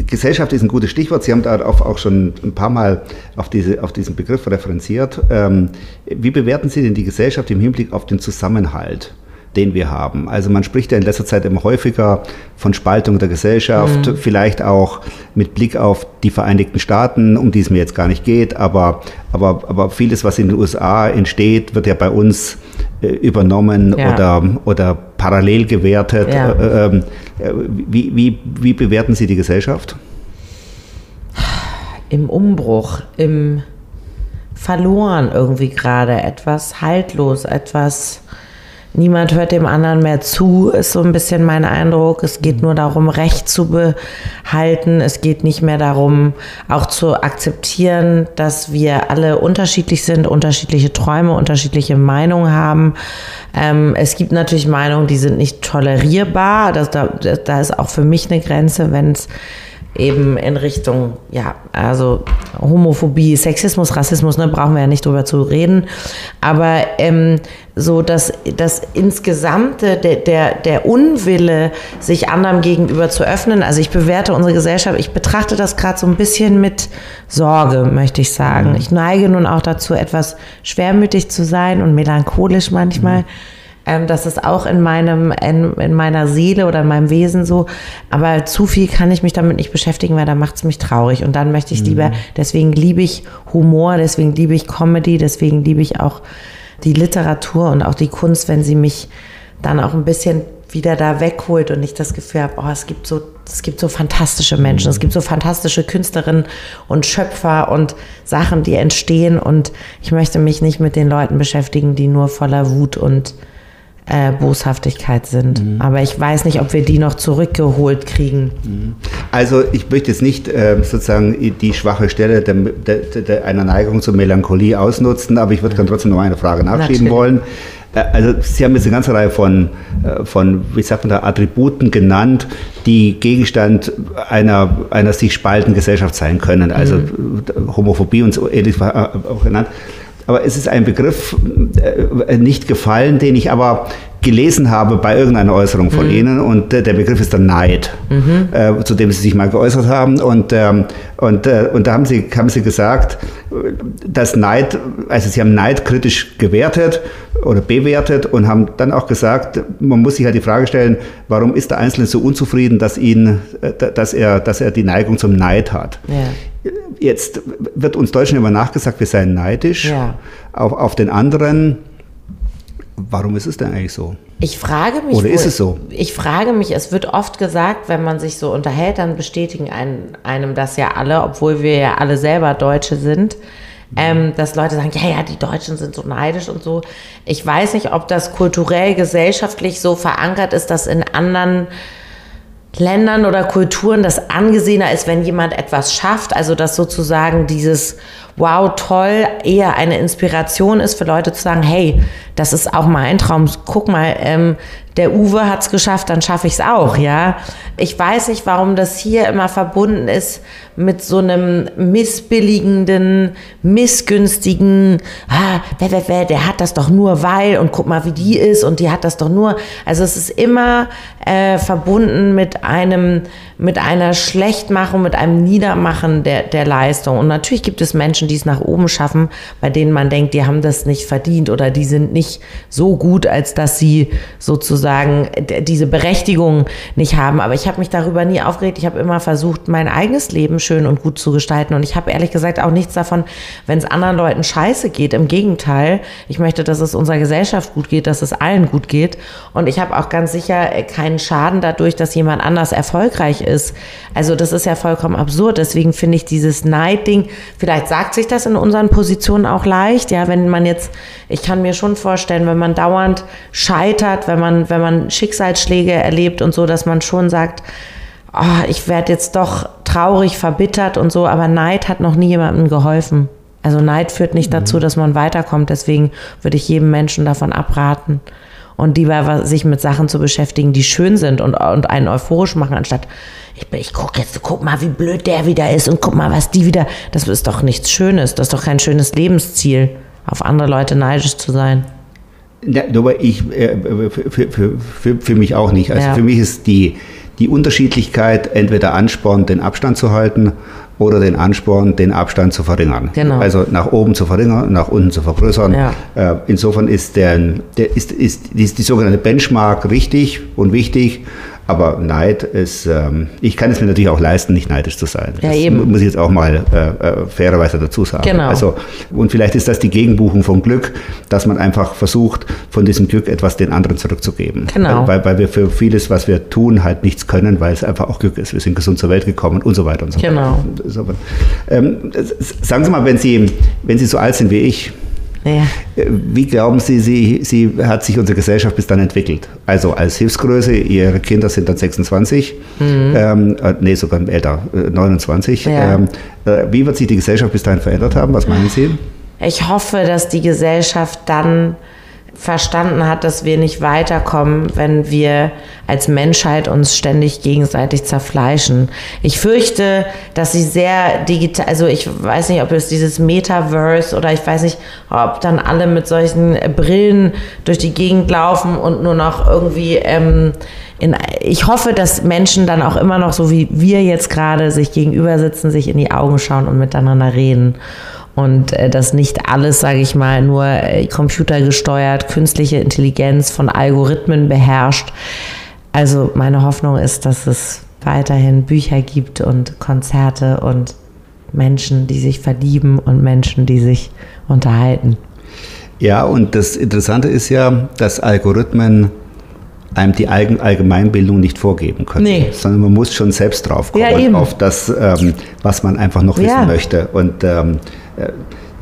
Gesellschaft ist ein gutes Stichwort. Sie haben da auch, auch schon ein paar Mal auf, diese, auf diesen Begriff referenziert. Ähm, wie bewerten Sie denn die Gesellschaft im Hinblick auf den Zusammenhalt? Den wir haben. Also man spricht ja in letzter Zeit immer häufiger von Spaltung der Gesellschaft, mhm. vielleicht auch mit Blick auf die Vereinigten Staaten, um die es mir jetzt gar nicht geht, aber, aber, aber vieles, was in den USA entsteht, wird ja bei uns äh, übernommen ja. oder, oder parallel gewertet. Ja. Äh, ähm, äh, wie, wie, wie bewerten Sie die Gesellschaft? Im Umbruch, im Verloren irgendwie gerade, etwas haltlos, etwas niemand hört dem anderen mehr zu, ist so ein bisschen mein Eindruck. Es geht nur darum, Recht zu behalten. Es geht nicht mehr darum, auch zu akzeptieren, dass wir alle unterschiedlich sind, unterschiedliche Träume, unterschiedliche Meinungen haben. Ähm, es gibt natürlich Meinungen, die sind nicht tolerierbar. Das, da, da ist auch für mich eine Grenze, wenn es eben in Richtung, ja, also Homophobie, Sexismus, Rassismus, ne, brauchen wir ja nicht drüber zu reden. Aber ähm, so, dass das insgesamte, der, der, der Unwille, sich anderem gegenüber zu öffnen, also ich bewerte unsere Gesellschaft, ich betrachte das gerade so ein bisschen mit Sorge, möchte ich sagen. Mhm. Ich neige nun auch dazu, etwas schwermütig zu sein und melancholisch manchmal. Mhm ähm, das ist auch in meinem, in, in, meiner Seele oder in meinem Wesen so. Aber zu viel kann ich mich damit nicht beschäftigen, weil da macht es mich traurig. Und dann möchte ich mhm. lieber, deswegen liebe ich Humor, deswegen liebe ich Comedy, deswegen liebe ich auch die Literatur und auch die Kunst, wenn sie mich dann auch ein bisschen wieder da wegholt und nicht das Gefühl habe, oh, es gibt so, es gibt so fantastische Menschen, es gibt so fantastische Künstlerinnen und Schöpfer und Sachen, die entstehen und ich möchte mich nicht mit den Leuten beschäftigen, die nur voller Wut und äh, Boshaftigkeit sind. Mhm. Aber ich weiß nicht, ob wir die noch zurückgeholt kriegen. Mhm. Also ich möchte jetzt nicht äh, sozusagen die schwache Stelle der, der, der, einer Neigung zur Melancholie ausnutzen, aber ich würde dann trotzdem noch eine Frage nachschieben Natürlich. wollen. Äh, also Sie haben jetzt eine ganze Reihe von, äh, von, wie sagt man da, Attributen genannt, die Gegenstand einer, einer sich spaltenden Gesellschaft sein können. Also mhm. Homophobie und so ähnlich war auch genannt. Aber es ist ein Begriff äh, nicht gefallen, den ich aber gelesen habe bei irgendeiner Äußerung von mhm. Ihnen und äh, der Begriff ist der Neid, mhm. äh, zu dem Sie sich mal geäußert haben und, ähm, und, äh, und da haben Sie, haben Sie gesagt, dass Neid, also Sie haben Neid kritisch gewertet oder bewertet und haben dann auch gesagt, man muss sich halt die Frage stellen, warum ist der Einzelne so unzufrieden, dass, ihn, äh, dass, er, dass er die Neigung zum Neid hat. Ja. Jetzt wird uns Deutschen immer nachgesagt, wir seien neidisch ja. auf, auf den anderen. Warum ist es denn eigentlich so? Ich frage mich. Oder ist es so? Ich frage mich, es wird oft gesagt, wenn man sich so unterhält, dann bestätigen einen, einem das ja alle, obwohl wir ja alle selber Deutsche sind. Ähm, dass Leute sagen, ja, ja, die Deutschen sind so neidisch und so. Ich weiß nicht, ob das kulturell, gesellschaftlich so verankert ist, dass in anderen Ländern oder Kulturen das angesehener ist, wenn jemand etwas schafft. Also dass sozusagen dieses Wow, toll eher eine Inspiration ist für Leute zu sagen, hey, das ist auch mein Traum. Guck mal, ähm, der Uwe hat es geschafft, dann schaffe ich es auch, ja. Ich weiß nicht, warum das hier immer verbunden ist mit so einem missbilligenden, missgünstigen, ah, wer, wer, wer, der hat das doch nur weil und guck mal, wie die ist und die hat das doch nur. Also es ist immer äh, verbunden mit einem, mit einer Schlechtmachung, mit einem Niedermachen der, der Leistung. Und natürlich gibt es Menschen, die es nach oben schaffen, bei denen man denkt, die haben das nicht verdient oder die sind nicht so gut, als dass sie sozusagen diese Berechtigung nicht haben. Aber ich habe mich darüber nie aufgeregt. Ich habe immer versucht, mein eigenes Leben schön und gut zu gestalten. Und ich habe ehrlich gesagt auch nichts davon, wenn es anderen Leuten scheiße geht. Im Gegenteil, ich möchte, dass es unserer Gesellschaft gut geht, dass es allen gut geht. Und ich habe auch ganz sicher keinen Schaden dadurch, dass jemand anders erfolgreich ist. Also das ist ja vollkommen absurd. Deswegen finde ich dieses Neidding, vielleicht sagt sich das in unseren Positionen auch leicht. Ja, wenn man jetzt, ich kann mir schon vorstellen, wenn man dauernd scheitert, wenn man, wenn man Schicksalsschläge erlebt und so, dass man schon sagt, oh, ich werde jetzt doch traurig, verbittert und so, aber Neid hat noch nie jemandem geholfen. Also Neid führt nicht mhm. dazu, dass man weiterkommt. Deswegen würde ich jedem Menschen davon abraten und lieber sich mit Sachen zu beschäftigen, die schön sind und, und einen euphorisch machen, anstatt ich, ich guck jetzt, guck mal, wie blöd der wieder ist und guck mal, was die wieder. Das ist doch nichts Schönes. Das ist doch kein schönes Lebensziel, auf andere Leute neidisch zu sein. Ja, aber ich, äh, für, für, für, für, mich auch nicht. Also ja. für mich ist die, die Unterschiedlichkeit entweder Ansporn, den Abstand zu halten oder den Ansporn, den Abstand zu verringern. Genau. Also nach oben zu verringern, nach unten zu vergrößern. Ja. Äh, insofern ist, der, der ist, ist, ist die sogenannte Benchmark richtig und wichtig. Aber Neid ist, ähm, ich kann es mir natürlich auch leisten, nicht neidisch zu sein. Ja, das eben. muss ich jetzt auch mal äh, äh, fairerweise dazu sagen. Genau. Also, und vielleicht ist das die Gegenbuchung vom Glück, dass man einfach versucht, von diesem Glück etwas den anderen zurückzugeben. Genau. Weil, weil wir für vieles, was wir tun, halt nichts können, weil es einfach auch Glück ist. Wir sind gesund zur Welt gekommen und so weiter und so genau. weiter. Genau. Ähm, sagen Sie mal, wenn Sie, wenn Sie so alt sind wie ich, Ja. Wie glauben Sie, sie, sie hat sich unsere Gesellschaft bis dann entwickelt? Also als Hilfsgröße, Ihre Kinder sind dann 26, mhm. ähm, äh, nee, sogar älter, 29. Ja. Ähm, äh, wie wird sich die Gesellschaft bis dahin verändert haben? Was meinen Sie? Ich hoffe, dass die Gesellschaft dann verstanden hat, dass wir nicht weiterkommen, wenn wir als Menschheit uns ständig gegenseitig zerfleischen. Ich fürchte, dass sie sehr digital, also ich weiß nicht, ob es dieses Metaverse oder ich weiß nicht, ob dann alle mit solchen Brillen durch die Gegend laufen und nur noch irgendwie ähm, in, ich hoffe, dass Menschen dann auch immer noch so wie wir jetzt gerade sich gegenüber sitzen, sich in die Augen schauen und miteinander reden und äh, dass nicht alles, sage ich mal, nur äh, computergesteuert, künstliche Intelligenz von Algorithmen beherrscht. Also meine Hoffnung ist, dass es weiterhin Bücher gibt und Konzerte und Menschen, die sich verlieben und Menschen, die sich unterhalten. Ja, und das Interessante ist ja, dass Algorithmen einem die Allgemeinbildung nicht vorgeben können, nee. sondern man muss schon selbst drauf kommen ja, auf das, ähm, was man einfach noch wissen ja. möchte. Und ähm, äh,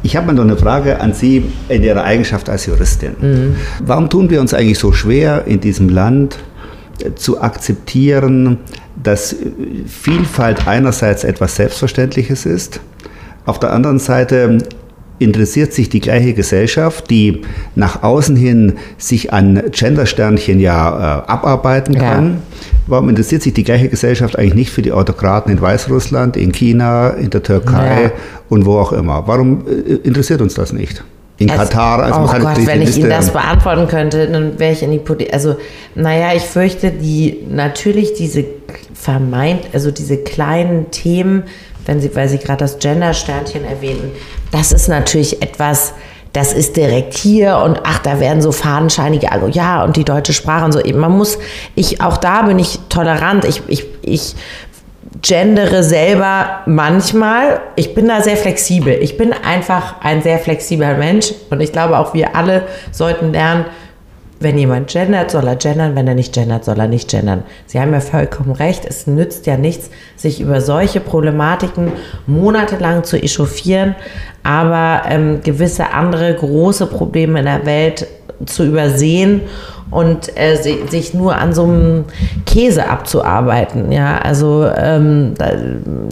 ich habe mal noch eine Frage an Sie in Ihrer Eigenschaft als Juristin. Mhm. Warum tun wir uns eigentlich so schwer in diesem Land äh, zu akzeptieren, dass Vielfalt einerseits etwas Selbstverständliches ist, auf der anderen Seite interessiert sich die gleiche Gesellschaft, die nach außen hin sich an Gendersternchen ja äh, abarbeiten kann. Ja. Warum interessiert sich die gleiche Gesellschaft eigentlich nicht für die Autokraten in Weißrussland, in China, in der Türkei ja. und wo auch immer? Warum äh, interessiert uns das nicht? In also, Katar, also oh Gott, wenn ich Ihnen das beantworten könnte, dann wäre ich in die Politik. Also, naja, ich fürchte, die natürlich diese vermeint, also diese kleinen Themen, wenn Sie, weil Sie gerade das Gender-Sternchen erwähnten, das ist natürlich etwas, das ist direkt hier und ach, da werden so fadenscheinige, also ja, und die deutsche Sprache und so. Man muss, ich, auch da bin ich tolerant. Ich, ich, ich gendere selber manchmal. Ich bin da sehr flexibel. Ich bin einfach ein sehr flexibler Mensch und ich glaube auch wir alle sollten lernen, wenn jemand gendert, soll er gendern, wenn er nicht gendert, soll er nicht gendern. Sie haben ja vollkommen recht, es nützt ja nichts, sich über solche Problematiken monatelang zu echauffieren, aber ähm, gewisse andere große Probleme in der Welt zu übersehen und äh, sich nur an so einem Käse abzuarbeiten. Ja, also ähm, da,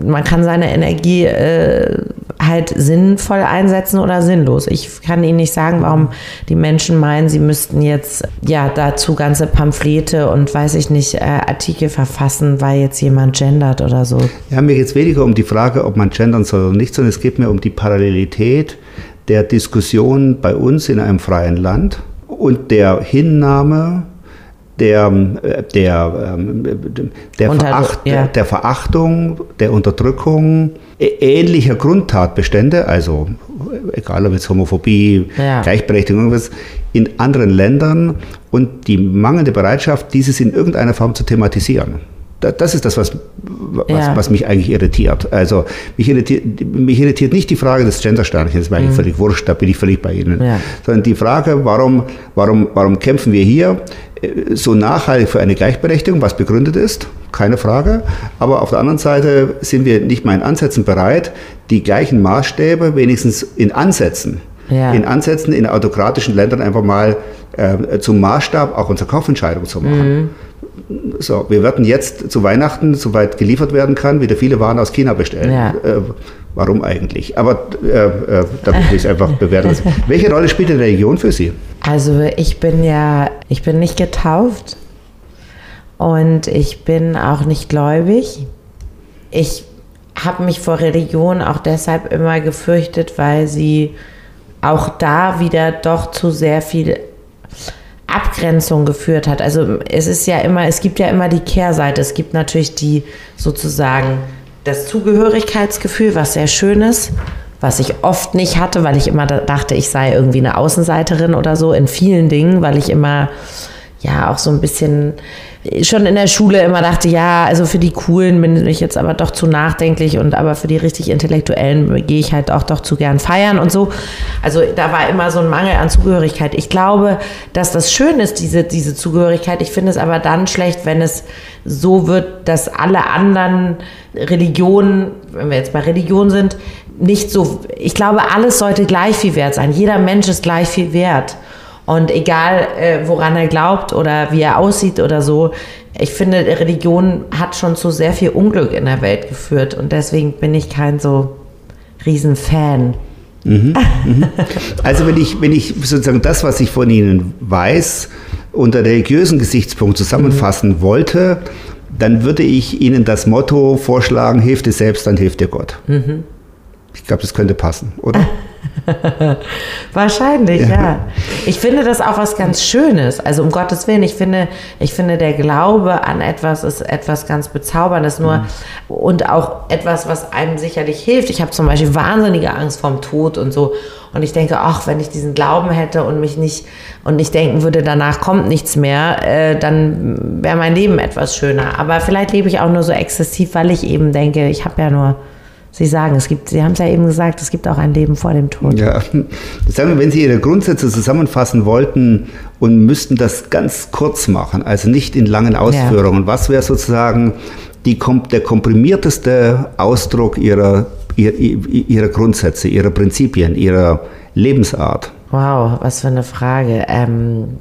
man kann seine Energie äh, halt sinnvoll einsetzen oder sinnlos. Ich kann Ihnen nicht sagen, warum die Menschen meinen, sie müssten jetzt ja dazu ganze Pamphlete und weiß ich nicht, äh, Artikel verfassen, weil jetzt jemand gendert oder so. Ja, mir geht es weniger um die Frage, ob man gendern soll oder nicht, sondern es geht mir um die Parallelität der Diskussion bei uns in einem freien Land und der Hinnahme der, der, der, Veracht, ja. der Verachtung, der Unterdrückung ähnlicher Grundtatbestände, also egal ob jetzt Homophobie, ja. Gleichberechtigung, irgendwas, in anderen Ländern und die mangelnde Bereitschaft, dieses in irgendeiner Form zu thematisieren das ist das, was, was, ja. was, mich eigentlich irritiert. Also mich irritiert, mich irritiert nicht die Frage des Gendersternchens, das ist mir mhm. eigentlich völlig wurscht, da bin ich völlig bei Ihnen. Ja. Sondern die Frage, warum, warum, warum kämpfen wir hier äh, so nachhaltig für eine Gleichberechtigung, was begründet ist, keine Frage. Aber auf der anderen Seite sind wir nicht mal in Ansätzen bereit, die gleichen Maßstäbe wenigstens in Ansätzen ja. in Ansätzen in autokratischen Ländern einfach mal äh, zum Maßstab auch unserer Kaufentscheidung zu machen. Mhm. So, wir werden jetzt zu Weihnachten, soweit geliefert werden kann, wieder viele Waren aus China bestellen. Ja. Äh, warum eigentlich? Aber äh, äh, da will ich es einfach bewerten. Welche Rolle spielt die Religion für Sie? Also ich bin ja, ich bin nicht getauft und ich bin auch nicht gläubig. Ich habe mich vor Religion auch deshalb immer gefürchtet, weil sie auch da wieder doch zu sehr viel Abgrenzung geführt hat. Also es ist ja immer, es gibt ja immer die Kehrseite. Es gibt natürlich die sozusagen das Zugehörigkeitsgefühl, was sehr schön ist, was ich oft nicht hatte, weil ich immer dachte, ich sei irgendwie eine Außenseiterin oder so in vielen Dingen, weil ich immer ja auch so ein bisschen schon in der Schule immer dachte, ja, also für die Coolen bin ich jetzt aber doch zu nachdenklich und aber für die richtig Intellektuellen gehe ich halt auch doch zu gern feiern und so. Also da war immer so ein Mangel an Zugehörigkeit. Ich glaube, dass das schön ist, diese, diese Zugehörigkeit. Ich finde es aber dann schlecht, wenn es so wird, dass alle anderen Religionen, wenn wir jetzt bei Religion sind, nicht so, ich glaube, alles sollte gleich viel wert sein. Jeder Mensch ist gleich viel wert. Und egal, äh, woran er glaubt oder wie er aussieht oder so, ich finde, Religion hat schon zu sehr viel Unglück in der Welt geführt. Und deswegen bin ich kein so Riesenfan. Mhm, mhm. Also wenn ich, wenn ich sozusagen das, was ich von Ihnen weiß, unter religiösen Gesichtspunkt zusammenfassen mhm. wollte, dann würde ich Ihnen das Motto vorschlagen, hilf dir selbst, dann hilft dir Gott. Mhm. Ich glaube, das könnte passen, oder? Wahrscheinlich, ja. ja. Ich finde das auch was ganz Schönes. Also um Gottes Willen, ich finde, ich finde, der Glaube an etwas ist etwas ganz Bezauberndes nur mhm. und auch etwas, was einem sicherlich hilft. Ich habe zum Beispiel wahnsinnige Angst vorm Tod und so. Und ich denke, ach, wenn ich diesen Glauben hätte und mich nicht und nicht denken würde, danach kommt nichts mehr, äh, dann wäre mein Leben etwas schöner. Aber vielleicht lebe ich auch nur so exzessiv, weil ich eben denke, ich habe ja nur Sie sagen, es gibt, Sie haben es ja eben gesagt, es gibt auch ein Leben vor dem Tod. Ja, sagen wir, wenn Sie Ihre Grundsätze zusammenfassen wollten und müssten das ganz kurz machen, also nicht in langen Ausführungen, ja. was wäre sozusagen die, der komprimierteste Ausdruck Ihrer, ihrer, ihrer Grundsätze, Ihrer Prinzipien, Ihrer Lebensart? Wow, was für eine Frage. Ähm,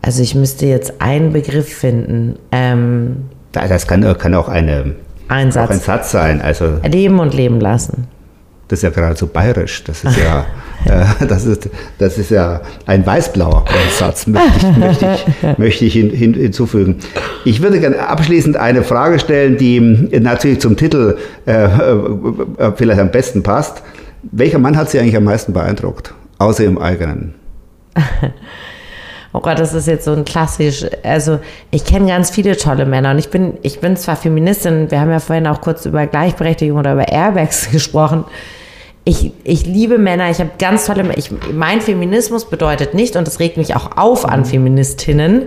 also ich müsste jetzt einen Begriff finden. Ähm, das kann, kann auch eine ein Satz. Auch ein Satz sein. Also, leben und leben lassen. Das ist ja geradezu bayerisch. Das ist ja, äh, das ist, das ist ja ein weißblauer Satz, möchte ich, möchte ich, möchte ich hin, hin, hinzufügen. Ich würde gerne abschließend eine Frage stellen, die natürlich zum Titel äh, äh, vielleicht am besten passt. Welcher Mann hat Sie eigentlich am meisten beeindruckt, außer Ihrem eigenen? oh Gott, das ist jetzt so ein klassisch, also ich kenne ganz viele tolle Männer und ich bin, ich bin zwar Feministin, wir haben ja vorhin auch kurz über Gleichberechtigung oder über Airbags gesprochen. Ich, ich liebe Männer, ich habe ganz tolle, ich, mein Feminismus bedeutet nicht, und das regt mich auch auf an Feministinnen,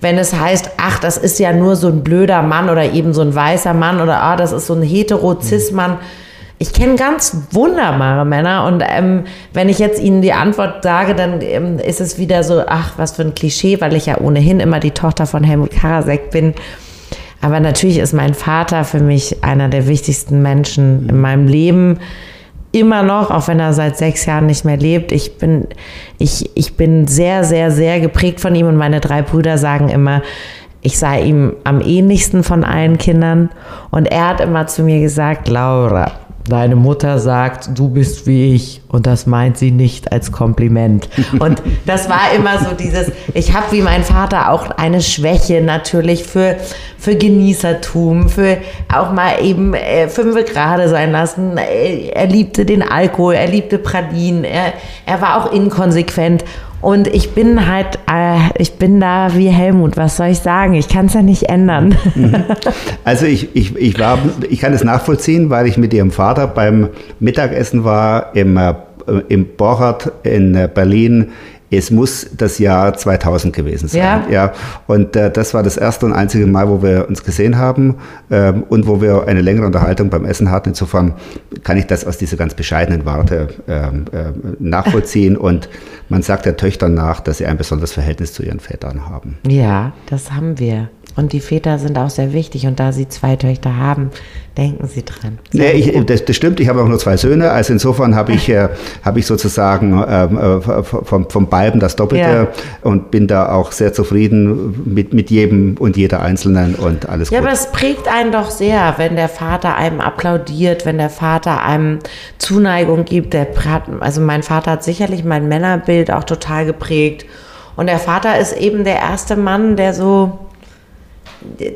wenn es heißt, ach, das ist ja nur so ein blöder Mann oder eben so ein weißer Mann oder ah, das ist so ein hetero-cis-Mann. Mhm ich kenne ganz wunderbare Männer und ähm, wenn ich jetzt Ihnen die Antwort sage, dann ähm, ist es wieder so, ach, was für ein Klischee, weil ich ja ohnehin immer die Tochter von Helmut Karasek bin. Aber natürlich ist mein Vater für mich einer der wichtigsten Menschen in meinem Leben. Immer noch, auch wenn er seit sechs Jahren nicht mehr lebt. Ich bin, ich, ich bin sehr, sehr, sehr geprägt von ihm und meine drei Brüder sagen immer, ich sei ihm am ähnlichsten von allen Kindern. Und er hat immer zu mir gesagt, Laura, Deine Mutter sagt, du bist wie ich und das meint sie nicht als Kompliment. Und das war immer so dieses, ich habe wie mein Vater auch eine Schwäche natürlich für, für Genießertum, für auch mal eben äh, fünf Grade sein lassen. Er liebte den Alkohol, er liebte Pralinen, er, er war auch inkonsequent und ich bin halt, äh, ich bin da wie Helmut, was soll ich sagen? Ich kann es ja nicht ändern. Mhm. Also ich, ich, ich, war, ich kann es nachvollziehen, weil ich mit ihrem Vater beim Mittagessen war im, äh, im Borchardt in äh, Berlin es muss das Jahr 2000 gewesen sein. Ja. ja. Und äh, das war das erste und einzige Mal, wo wir uns gesehen haben ähm, und wo wir eine längere Unterhaltung beim Essen hatten. Insofern kann ich das aus dieser ganz bescheidenen Warte ähm, äh, nachvollziehen. und man sagt der Töchtern nach, dass sie ein besonderes Verhältnis zu ihren Vätern haben. Ja, das haben wir. Und die Väter sind auch sehr wichtig. Und da Sie zwei Töchter haben, denken Sie dran. Nee, ich, das, das, stimmt. Ich habe auch nur zwei Söhne. Also insofern habe ich, äh, hab ich sozusagen äh, vom, vom beiden das Doppelte ja. und bin da auch sehr zufrieden mit, mit jedem und jeder Einzelnen und alles Ja, gut. aber es prägt einen doch sehr, wenn der Vater einem applaudiert, wenn der Vater einem Zuneigung gibt. Der, also mein Vater hat sicherlich mein Männerbild auch total geprägt. Und der Vater ist eben der erste Mann, der so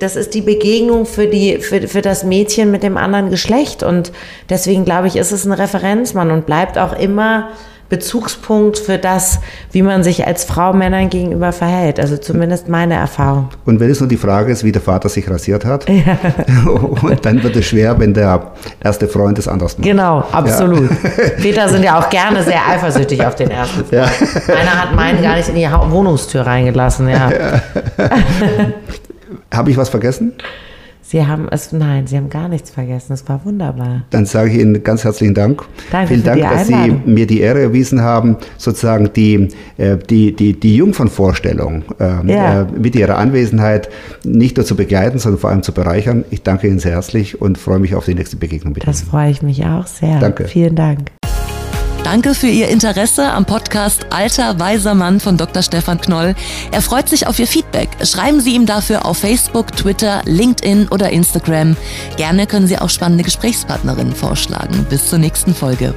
das ist die Begegnung für, die, für, für das Mädchen mit dem anderen Geschlecht. Und deswegen glaube ich, ist es ein Referenzmann und bleibt auch immer Bezugspunkt für das, wie man sich als Frau Männern gegenüber verhält. Also zumindest meine Erfahrung. Und wenn es nur die Frage ist, wie der Vater sich rasiert hat, ja. und dann wird es schwer, wenn der erste Freund es anders macht. Genau, absolut. Ja. Väter sind ja auch gerne sehr eifersüchtig auf den ersten Freund. Ja. Einer hat meinen gar nicht in die Wohnungstür reingelassen. Ja. Habe ich was vergessen? Sie haben es, nein, Sie haben gar nichts vergessen. Es war wunderbar. Dann sage ich Ihnen ganz herzlichen Dank. Danke Vielen Dank, dass Sie mir die Ehre erwiesen haben, sozusagen die, äh, die, die, die Jungfernvorstellung äh, ja. Äh, mit Ihrer Anwesenheit nicht nur zu begleiten, sondern vor allem zu bereichern. Ich danke Ihnen sehr herzlich und freue mich auf die nächste Begegnung mit das Ihnen. Das freue ich mich auch sehr. Danke. Vielen Dank. Danke für Ihr Interesse am Podcast Alter weiser Mann von Dr. Stefan Knoll. Er freut sich auf Ihr Feedback. Schreiben Sie ihm dafür auf Facebook, Twitter, LinkedIn oder Instagram. Gerne können Sie auch spannende Gesprächspartnerinnen vorschlagen. Bis zur nächsten Folge.